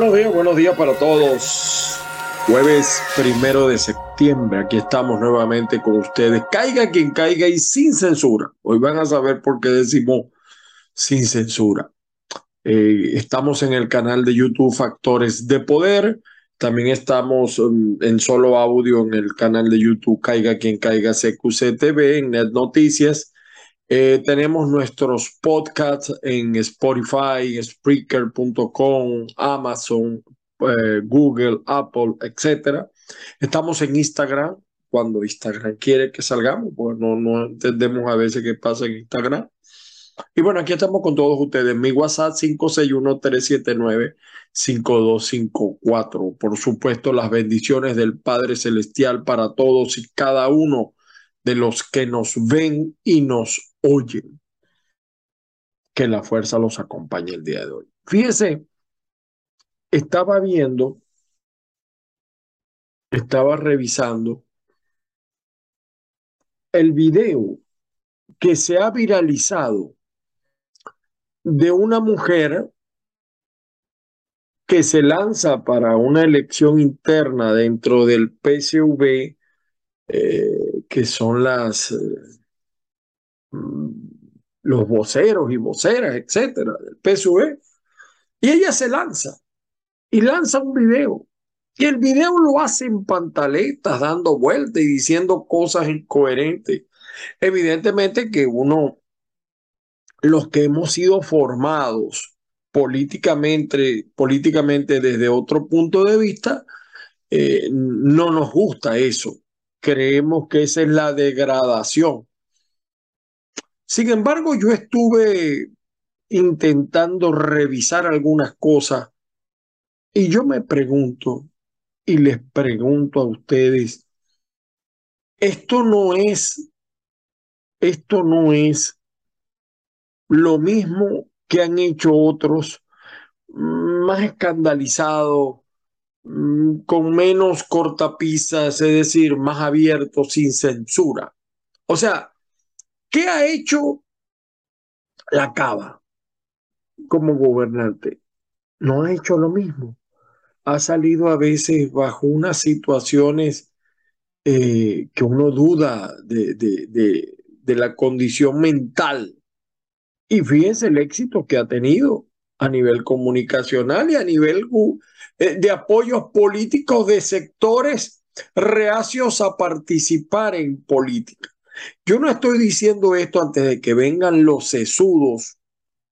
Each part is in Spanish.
Buenos días, buenos días para todos. Jueves primero de septiembre, aquí estamos nuevamente con ustedes. Caiga quien caiga y sin censura. Hoy van a saber por qué decimos sin censura. Eh, estamos en el canal de YouTube Factores de Poder. También estamos um, en solo audio en el canal de YouTube Caiga quien caiga CQC TV, en Net Noticias eh, tenemos nuestros podcasts en Spotify, Spreaker.com, Amazon, eh, Google, Apple, etc. Estamos en Instagram, cuando Instagram quiere que salgamos, pues no, no entendemos a veces qué pasa en Instagram. Y bueno, aquí estamos con todos ustedes. Mi WhatsApp 561-379-5254. Por supuesto, las bendiciones del Padre Celestial para todos y cada uno de los que nos ven y nos oyen. Que la fuerza los acompañe el día de hoy. Fíjese, estaba viendo, estaba revisando el video que se ha viralizado de una mujer que se lanza para una elección interna dentro del PSV eh, que son las, eh, los voceros y voceras, etcétera, del PSUV. Y ella se lanza y lanza un video. Y el video lo hace en pantaletas, dando vueltas y diciendo cosas incoherentes. Evidentemente que uno, los que hemos sido formados políticamente, políticamente desde otro punto de vista, eh, no nos gusta eso creemos que esa es la degradación. Sin embargo, yo estuve intentando revisar algunas cosas y yo me pregunto y les pregunto a ustedes, esto no es, esto no es lo mismo que han hecho otros más escandalizados, Mm, con menos cortapisas, es decir, más abierto, sin censura. O sea, ¿qué ha hecho la Cava como gobernante? No ha hecho lo mismo. Ha salido a veces bajo unas situaciones eh, que uno duda de, de, la condición mental. Y fíjense el éxito que ha tenido a nivel comunicacional y a nivel eh, de apoyos políticos de sectores reacios a participar en política. Yo no estoy diciendo esto antes de que vengan los sesudos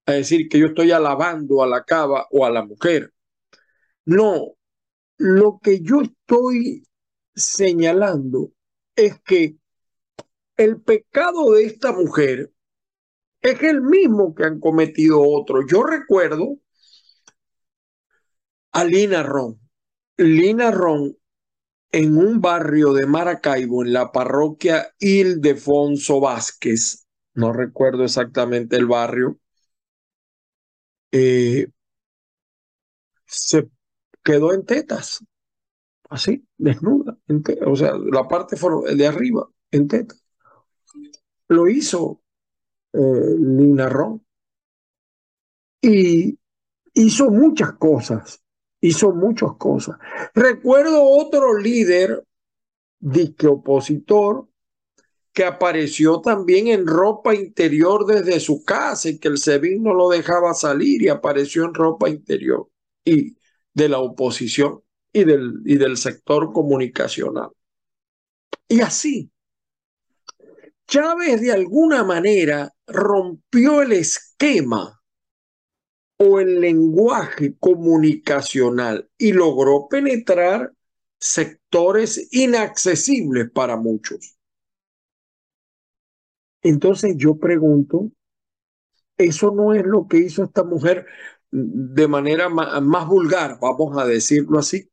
a decir que yo estoy alabando a la cava o a la mujer. No, lo que yo estoy señalando es que el pecado de esta mujer es el mismo que han cometido otros. Yo recuerdo a Lina Ron. Lina Ron en un barrio de Maracaibo, en la parroquia Ildefonso Vázquez, no recuerdo exactamente el barrio, eh, se quedó en tetas, así, desnuda, o sea, la parte de arriba, en tetas. Lo hizo eh, Lina Ron. Y hizo muchas cosas, hizo muchas cosas. Recuerdo otro líder, disque opositor, que apareció también en ropa interior desde su casa y que el SEBIN no lo dejaba salir y apareció en ropa interior y de la oposición y del, y del sector comunicacional. Y así, Chávez de alguna manera rompió el esquema o el lenguaje comunicacional y logró penetrar sectores inaccesibles para muchos. Entonces yo pregunto, ¿eso no es lo que hizo esta mujer de manera más, vulgar, vamos a decirlo así.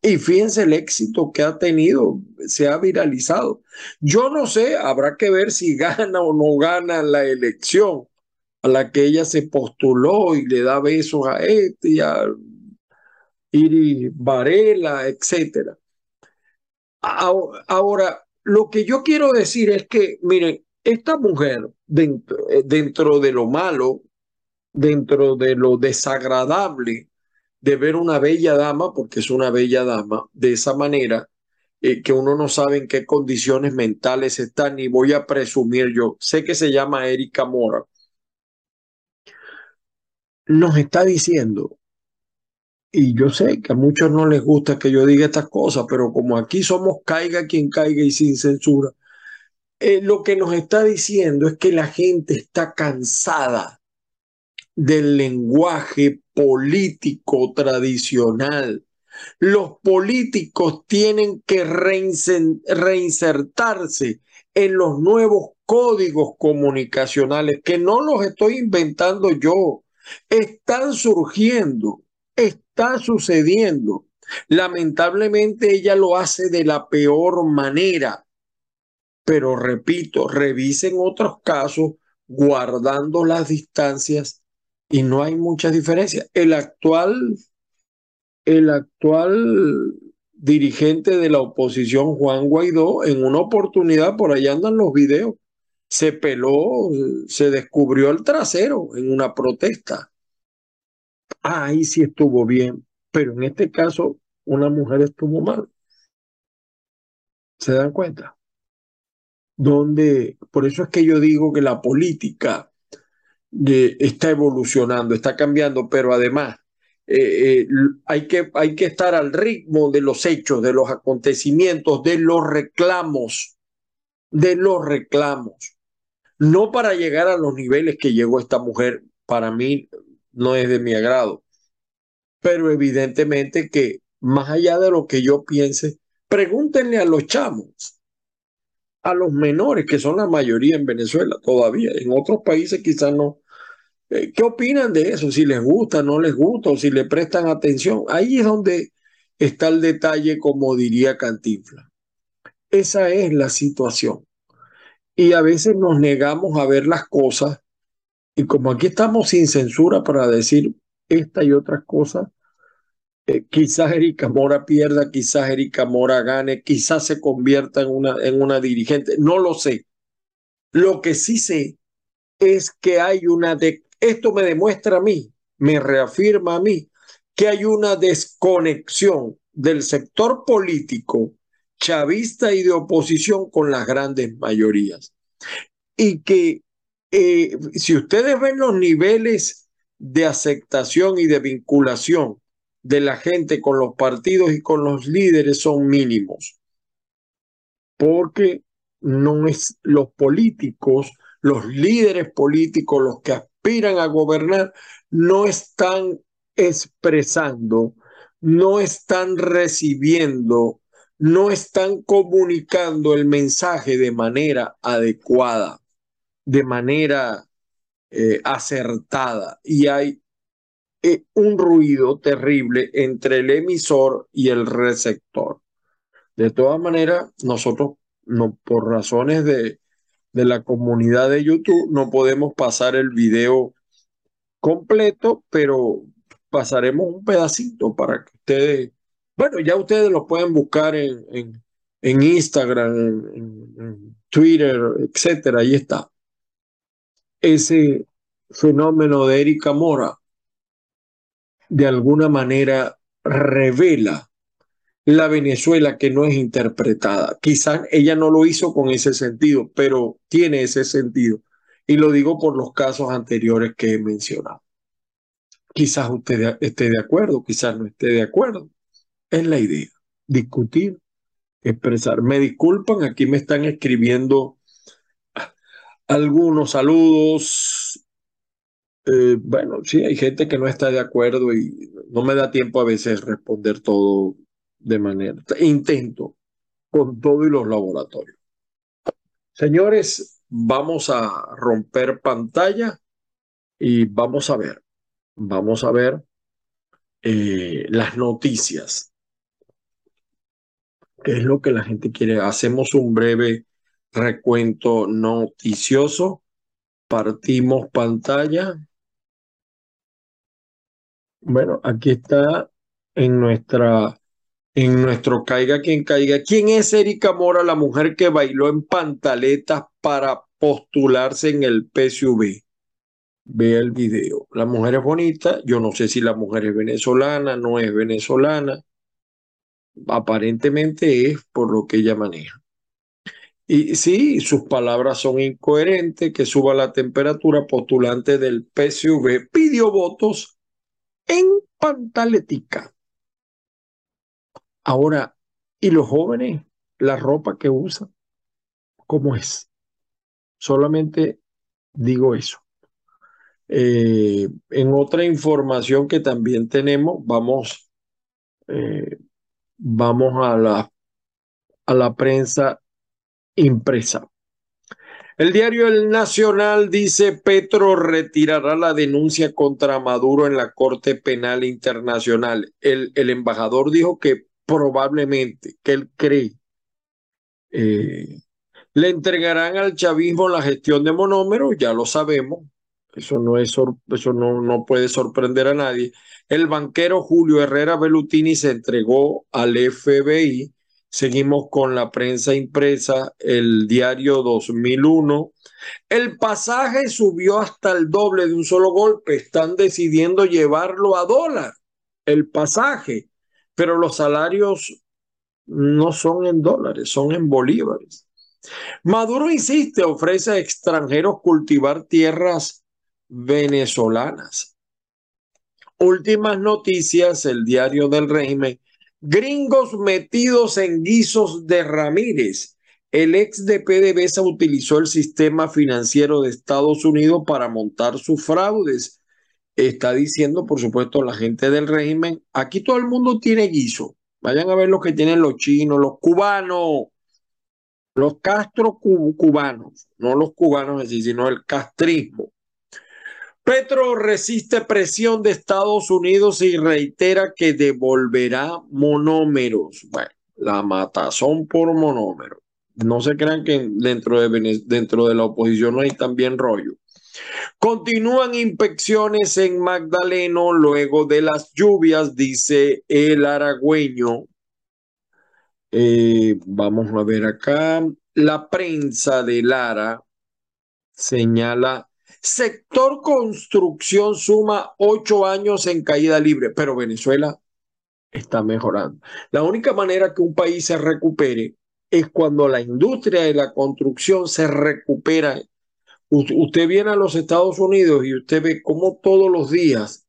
Y fíjense el éxito que ha tenido, se ha viralizado. Yo no sé, habrá que ver si gana o no gana la elección a la que ella se postuló y le da besos a este y a Iris Varela, etcétera. Ahora, lo que yo quiero decir es que, miren, esta mujer, dentro, de lo malo, dentro de lo desagradable de ver una bella dama, porque es una bella dama, de esa manera, eh, que uno no sabe en qué condiciones mentales está, ni voy a presumir yo. Sé que se llama Erika Mora. Nos está diciendo, y yo sé que a muchos no les gusta que yo diga estas cosas, pero como aquí somos caiga quien caiga y sin censura, eh, lo que nos está diciendo es que la gente está cansada del lenguaje político tradicional. Los políticos tienen que reinsertarse en los nuevos códigos comunicacionales, que no los estoy inventando yo, están surgiendo, está sucediendo. Lamentablemente ella lo hace de la peor manera, pero repito, revisen otros casos guardando las distancias y no hay mucha diferencia. El actual, el actual dirigente de la oposición, Juan Guaidó, en una oportunidad, por ahí andan los videos, se peló, se descubrió el trasero en una protesta. ahí sí estuvo bien, pero en este caso una mujer estuvo mal. ¿Se dan cuenta? Donde, por eso es que yo digo que la política está evolucionando, está cambiando, pero además eh, eh, hay, que, hay que estar al ritmo de los hechos, de los acontecimientos, de los reclamos, de los reclamos. No para llegar a los niveles que llegó esta mujer, para mí no es de mi agrado, pero evidentemente que más allá de lo que yo piense, pregúntenle a los chamos, a los menores, que son la mayoría en Venezuela todavía, en otros países quizás no, eh, ¿Qué opinan de eso? Si les gusta, no les gusta, o si le prestan atención. Ahí es donde está el detalle, como diría Cantinfla. Esa es la situación. Y a veces nos negamos a ver las cosas, y como aquí estamos sin censura para decir esta y otras cosas, eh, quizás Erika Mora pierda, quizás Erika Mora gane, quizás se convierta en una, en una dirigente, no lo sé. Lo que sí sé es que hay una de, esto me demuestra a mí, me reafirma a mí, que hay una desconexión del sector político chavista y de oposición con las grandes mayorías. Y que eh, si ustedes ven los niveles de aceptación y de vinculación de la gente con los partidos y con los líderes son mínimos. Porque no es los políticos, los líderes políticos, los que aspiran a gobernar no están expresando, no están recibiendo, no están comunicando el mensaje de manera adecuada, de manera eh, acertada. Y hay eh, un ruido terrible entre el emisor y el receptor. De todas maneras, nosotros, no, por razones de, de la comunidad de YouTube. No podemos pasar el video completo, pero pasaremos un pedacito para que ustedes, bueno, ya ustedes lo pueden buscar en, en, Instagram, en, Twitter, etcétera, ahí está. Ese fenómeno de Erika Mora de alguna manera revela la Venezuela que no es interpretada. Quizás ella no lo hizo con ese sentido, pero tiene ese sentido. Y lo digo por los casos anteriores que he mencionado. Quizás usted esté de acuerdo, quizás no esté de acuerdo. Es la idea, discutir, expresar. Me disculpan, aquí me están escribiendo algunos saludos. Eh, bueno, sí, hay gente que no está de acuerdo y no me da tiempo a veces responder todo de manera, intento con todo y los laboratorios. Señores, vamos a romper pantalla y vamos a ver. vamos a ver eh, las noticias. ¿Qué es lo que la gente quiere? Hacemos un breve recuento noticioso. Partimos pantalla. Bueno, aquí está en nuestra en nuestro Caiga quien caiga. ¿Quién es Erika Mora, la mujer que bailó en pantaletas para postularse en el PSUV? Ve el video. La mujer es bonita. Yo no sé si la mujer es venezolana, no es venezolana. Aparentemente es por lo que ella maneja. Y sí, sus palabras son incoherentes, que suba la temperatura, postulante del PSV pidió votos en pantaletica. Ahora, ¿y los jóvenes? La ropa que usan, ¿cómo es? Solamente digo eso. Eh, en otra información que también tenemos, vamos, eh, vamos a la, a la prensa impresa. El diario El Nacional dice Petro retirará la denuncia contra Maduro en la Corte Penal Internacional. El, el embajador dijo que probablemente, que él cree, eh, le entregarán al chavismo la gestión de monómeros, ya lo sabemos, eso no, es eso no, no puede sorprender a nadie. El banquero Julio Herrera Bellutini se entregó al FBI Seguimos con la prensa impresa, el diario 2001. El pasaje subió hasta el doble de un solo golpe. Están decidiendo llevarlo a dólar, el pasaje, pero los salarios no son en dólares, son en bolívares. Maduro insiste, ofrece a extranjeros cultivar tierras venezolanas. Últimas noticias, el diario del régimen Gringos metidos en guisos de Ramírez. El ex de PDVSA utilizó el sistema financiero de Estados Unidos para montar sus fraudes. Está diciendo, por supuesto, la gente del régimen, aquí todo el mundo tiene guiso. Vayan a ver lo que tienen los chinos, los cubanos, los castro cubanos, no los cubanos así, sino el castrismo. Petro resiste presión de Estados Unidos y reitera que devolverá monómeros. Bueno, la matazón por monómero. No se crean que dentro de, dentro de la oposición no hay también rollo. Continúan inspecciones en Magdaleno luego de las lluvias, dice el aragüeño. Eh, vamos a ver acá. La prensa de Lara señala Sector construcción suma ocho años en caída libre, pero Venezuela está mejorando. La única manera que un país se recupere es cuando la industria de la construcción se recupera. Usted viene a los Estados Unidos y usted ve cómo todos los días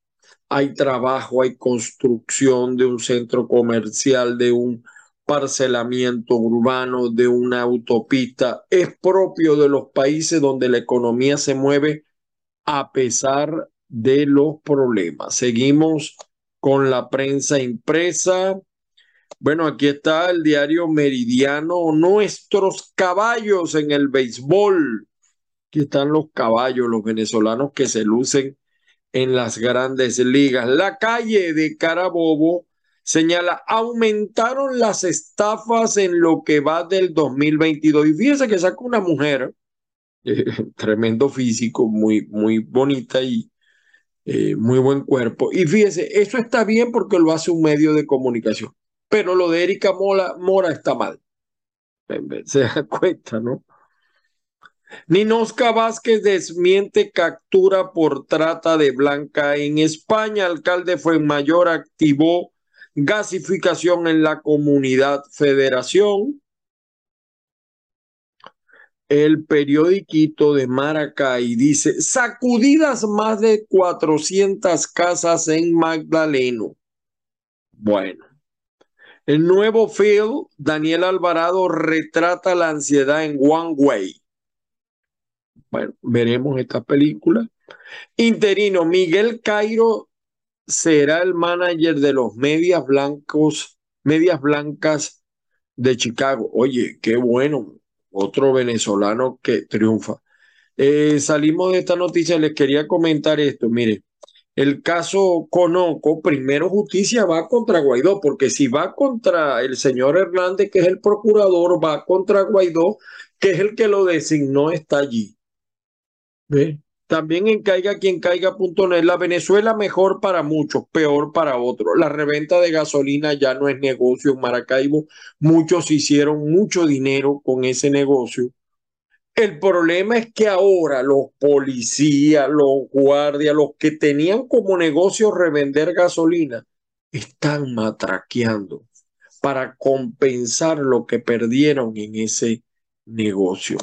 hay trabajo, hay construcción de un centro comercial, de un parcelamiento urbano, de una autopista, es propio de los países donde la economía se mueve a pesar de los problemas. Seguimos con la prensa impresa. Bueno, aquí está el diario Meridiano, nuestros caballos en el béisbol. Aquí están los caballos, los venezolanos que se lucen en las grandes ligas. La calle de Carabobo señala, aumentaron las estafas en lo que va del 2022. Y fíjese que saca una mujer, eh, tremendo físico, muy, muy bonita y eh, muy buen cuerpo. Y fíjese, eso está bien porque lo hace un medio de comunicación. Pero lo de Erika Mora, Mora está mal. Se da cuenta, ¿no? Ninosca Vázquez desmiente captura por trata de blanca en España. Alcalde fue mayor activó gasificación en la comunidad federación. El periodiquito de Maracay dice, sacudidas más de 400 casas en Magdaleno. Bueno, el nuevo film, Daniel Alvarado retrata la ansiedad en One Way. Bueno, veremos esta película. Interino, Miguel Cairo será el manager de los medias blancos, medias blancas de Chicago. Oye, qué bueno, otro venezolano que triunfa. Eh, salimos de esta noticia, les quería comentar esto, mire, el caso Conoco, primero justicia va contra Guaidó, porque si va contra el señor Hernández, que es el procurador, va contra Guaidó, que es el que lo designó, está allí. ¿Ve? También en caiga quien caiga.net, la Venezuela mejor para muchos, peor para otros. La reventa de gasolina ya no es negocio en Maracaibo. Muchos hicieron mucho dinero con ese negocio el problema es que ahora los policías, los guardias, los que tenían como negocio revender gasolina, están matraqueando para compensar lo que perdieron en ese negocio,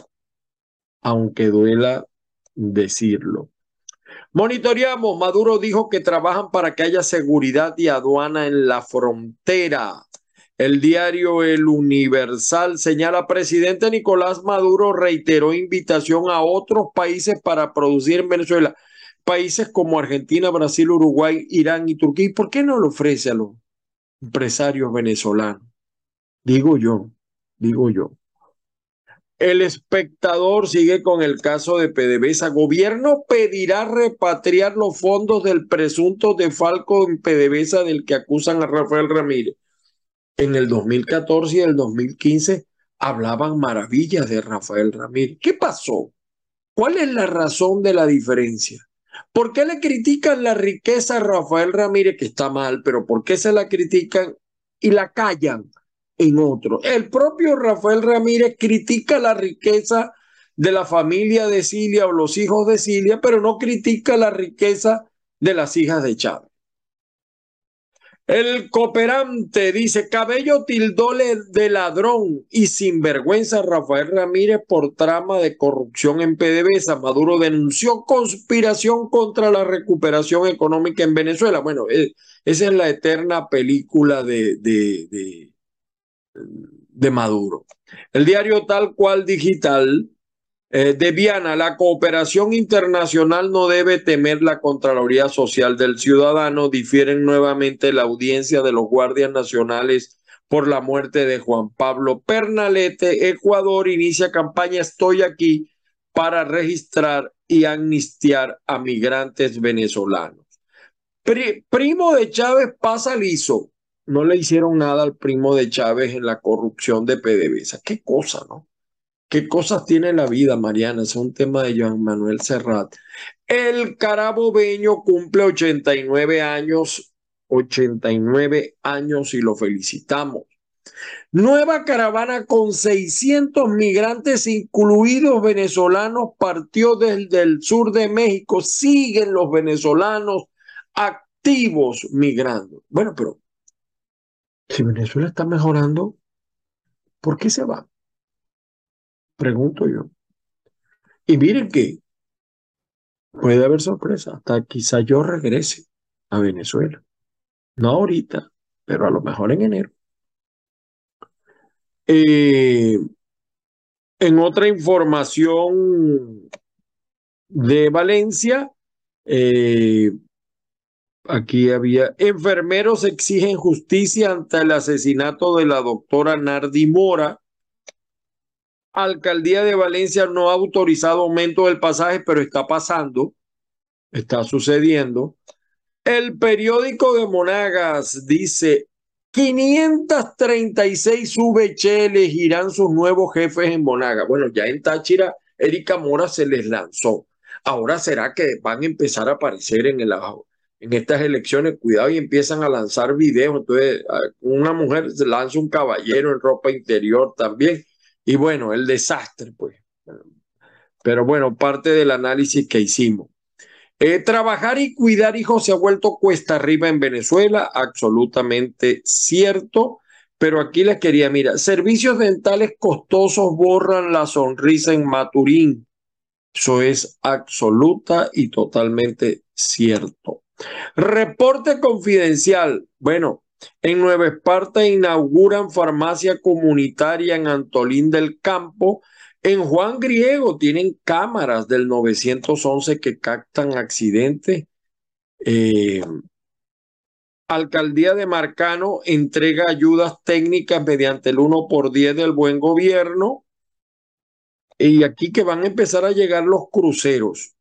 aunque duela decirlo. Monitoreamos, Maduro dijo que trabajan para que haya seguridad y aduana en la frontera. El diario El Universal señala, presidente Nicolás Maduro reiteró invitación a otros países para producir en Venezuela, países como Argentina, Brasil, Uruguay, Irán y Turquía. ¿Y por qué no lo ofrece a los empresarios venezolanos? Digo yo, digo yo. El espectador sigue con el caso de PDVSA. Gobierno pedirá repatriar los fondos del presunto defalco en PDVSA del que acusan a Rafael Ramírez en el 2014 y el 2015 hablaban maravillas de Rafael Ramírez. ¿Qué pasó? ¿Cuál es la razón de la diferencia? ¿Por qué le critican la riqueza a Rafael Ramírez, que está mal, pero por qué se la critican y la callan en otro? El propio Rafael Ramírez critica la riqueza de la familia de Cilia o los hijos de Cilia, pero no critica la riqueza de las hijas de Chávez. El cooperante dice, Cabello tildóle de ladrón y sinvergüenza Rafael Ramírez por trama de corrupción en PDVSA. Maduro denunció conspiración contra la recuperación económica en Venezuela. Bueno, eh, esa es la eterna película de, de, de Maduro. El diario tal cual digital eh, de Viana, la cooperación internacional no debe temer la Contraloría Social del Ciudadano. Difieren nuevamente la audiencia de los guardias nacionales por la muerte de Juan Pablo Pernalete. Ecuador inicia campaña Estoy aquí para registrar y amnistiar a migrantes venezolanos. primo de Chávez pasa liso. No le hicieron nada al primo de Chávez en la corrupción de PDVSA. Qué cosa, ¿no? ¿Qué cosas tiene la vida, Mariana? Es un tema de Joan Manuel Serrat. El carabobeño cumple 89 años, 89 años y lo felicitamos. Nueva caravana con 600 migrantes, incluidos venezolanos, partió desde el sur de México. Siguen los venezolanos activos migrando. Bueno, pero si Venezuela está mejorando, ¿por qué se va? Pregunto yo. Y miren que puede haber sorpresa, hasta quizá yo regrese a Venezuela. No ahorita, pero a lo mejor en enero. Eh, en otra información de Valencia, eh, aquí había enfermeros exigen justicia ante el asesinato de la doctora Nardi Mora Alcaldía de Valencia no ha autorizado aumento del pasaje, pero está pasando, está sucediendo. El periódico de Monagas dice 536 VHL elegirán sus nuevos jefes en Monagas. Bueno, ya en Táchira, Erika Mora se les lanzó. Ahora será que van a empezar a aparecer en, el, en estas elecciones. Cuidado y empiezan a lanzar videos. Entonces, una mujer lanza un caballero en ropa interior también. Y bueno, el desastre, pues. Pero bueno, parte del análisis que hicimos. Eh, trabajar y cuidar hijos se ha vuelto cuesta arriba en Venezuela, absolutamente cierto. Pero aquí les quería, mira, servicios dentales costosos borran la sonrisa en Maturín. Eso es absoluta y totalmente cierto. Reporte confidencial. Bueno, en Nueva Esparta inauguran farmacia comunitaria en Antolín del Campo. En Juan Griego tienen cámaras del 911 que captan accidentes. Eh, Alcaldía de Marcano entrega ayudas técnicas mediante el 1 por 10 del buen gobierno. Y aquí que van a empezar a llegar los cruceros.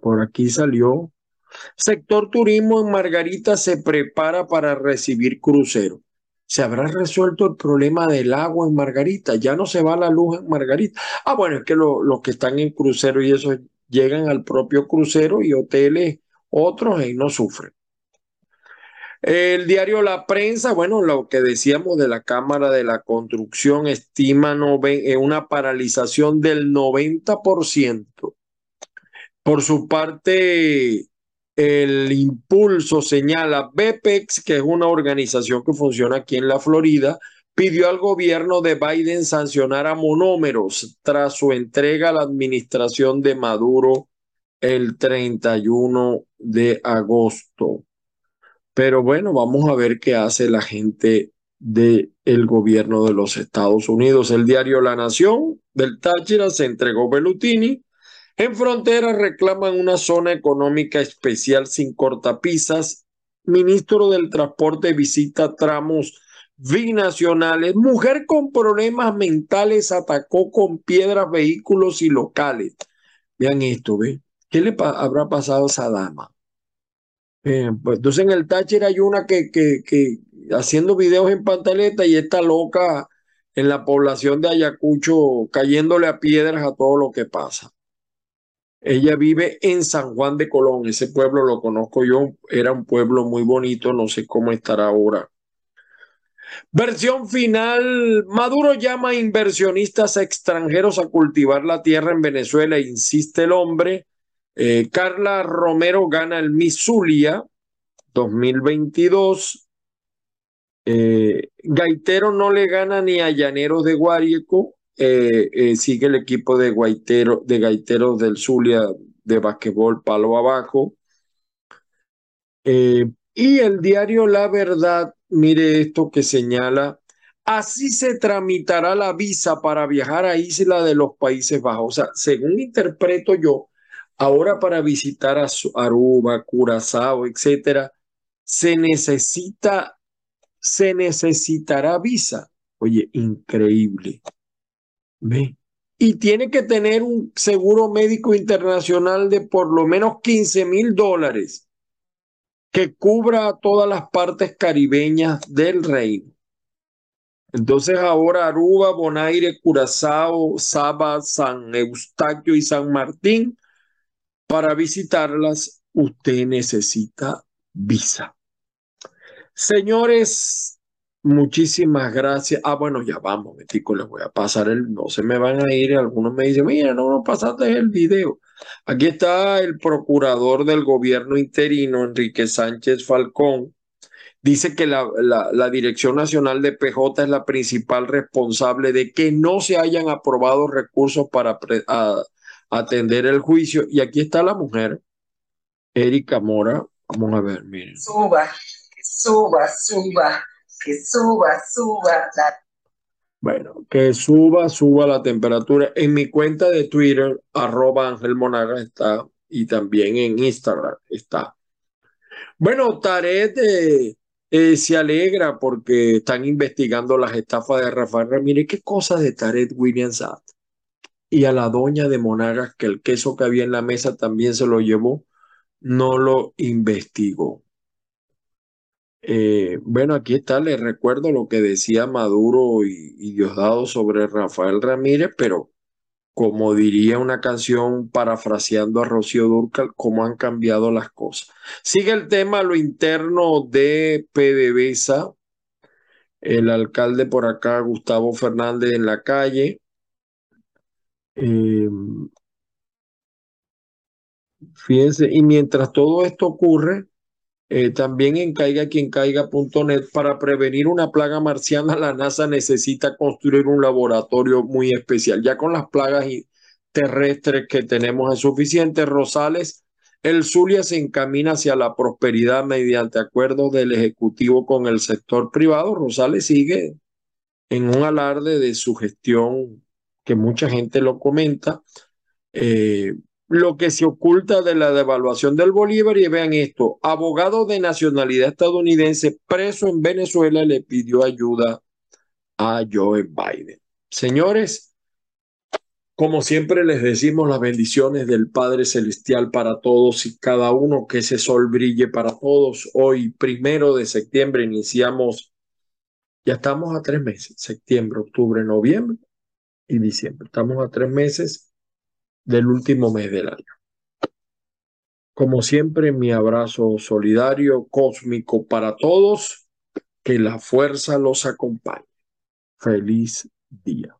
Por aquí salió. Sector turismo en Margarita se prepara para recibir cruceros. ¿Se habrá resuelto el problema del agua en Margarita? Ya no se va la luz en Margarita. Ah, bueno, es que los que están en crucero y eso llegan al propio crucero y hoteles otros y no sufren. El diario La Prensa, bueno, lo que decíamos de la Cámara de la Construcción estima eh, una paralización del 90%. Por su parte, el impulso señala BPEX, que es una organización que funciona aquí en la Florida, pidió al gobierno de Biden sancionar a monómeros tras su entrega a la administración de Maduro el 31 de agosto. Pero bueno, vamos a ver qué hace la gente del gobierno de los Estados Unidos. El diario La Nación del Táchira se entregó Bellutini. En frontera reclaman una zona económica especial sin cortapisas. Ministro del Transporte visita tramos binacionales. Mujer con problemas mentales atacó con piedras vehículos y locales. Vean esto, ¿ve? ¿Qué le habrá pasado a esa dama? Eh, pues entonces en el Táchira hay una que, que, que haciendo videos en pantaleta y está loca en la población de Ayacucho cayéndole a piedras a todo lo que pasa. Ella vive en San Juan de Colón, ese pueblo lo conozco yo, era un pueblo muy bonito, no sé cómo estará ahora. Versión final, Maduro llama a inversionistas extranjeros a cultivar la tierra en Venezuela, insiste el hombre. Eh, Carla Romero gana el Misulia 2022. Eh, Gaitero no le gana ni a Llaneros de Guárico. Eh, sigue el equipo de, Guaitero, de Gaiteros del Zulia de basquetbol palo abajo. y el diario La Verdad, mire esto que señala, así se tramitará la visa para viajar a Isla de los Países Bajos. O sea, según interpreto yo, Ahora para visitar a Aruba, Curazao, etcétera, se necesita, se necesitará visa. Oye, increíble. Y tiene que tener un seguro médico internacional de por lo menos 15 mil dólares que cubra a todas las partes caribeñas del reino. Entonces ahora Aruba, Bonaire, Curazao, Saba, San Eustaquio y San Martín para visitarlas, usted necesita visa. Señores, muchísimas gracias. Ah, bueno, ya vamos, Metico, les voy a pasar el, no se me van a ir, algunos me dicen, mira, no no pasaste el video. Aquí está el procurador del gobierno interino, Enrique Sánchez Falcón. Dice que la, la Dirección Nacional de PJ es la principal responsable de que no se hayan aprobado recursos para atender el juicio. Y aquí está la mujer, Erika Mora. Vamos a ver, miren. Suba, suba, suba, que suba, suba. Bueno, que suba, suba la temperatura. En mi cuenta de Twitter, arroba Ángel está, y también en Instagram está. Bueno, Taret eh, se alegra porque están investigando las estafas de Rafael Ramírez. ¿Qué cosas de Taret Williams y a la doña de Monagas, que el queso que había en la mesa también se lo llevó, no lo investigó. Eh, bueno, aquí está, les recuerdo lo que decía Maduro y, Diosdado sobre Rafael Ramírez, pero como diría una canción parafraseando a Rocío Durcal, cómo han cambiado las cosas. Sigue el tema, lo interno de PDVSA, el alcalde por acá, Gustavo Fernández en la calle, eh, fíjense, y mientras todo esto ocurre, eh, también en caiga.net para prevenir una plaga marciana, la NASA necesita construir un laboratorio muy especial. Ya con las plagas terrestres que tenemos es suficiente. Rosales, el Zulia se encamina hacia la prosperidad mediante acuerdos del Ejecutivo con el sector privado. Rosales sigue en un alarde de su gestión que mucha gente lo comenta, eh, lo que se oculta de la devaluación del Bolívar y vean esto, abogado de nacionalidad estadounidense preso en Venezuela le pidió ayuda a Joe Biden. Señores, Como siempre les decimos las bendiciones del Padre Celestial para todos y cada uno, que ese sol brille para todos. Hoy, primero de septiembre, iniciamos, ya estamos a tres meses, septiembre, octubre, noviembre y diciembre. Estamos a tres meses del último mes del año. Como siempre, mi abrazo solidario, cósmico para todos. Que la fuerza los acompañe. Feliz día.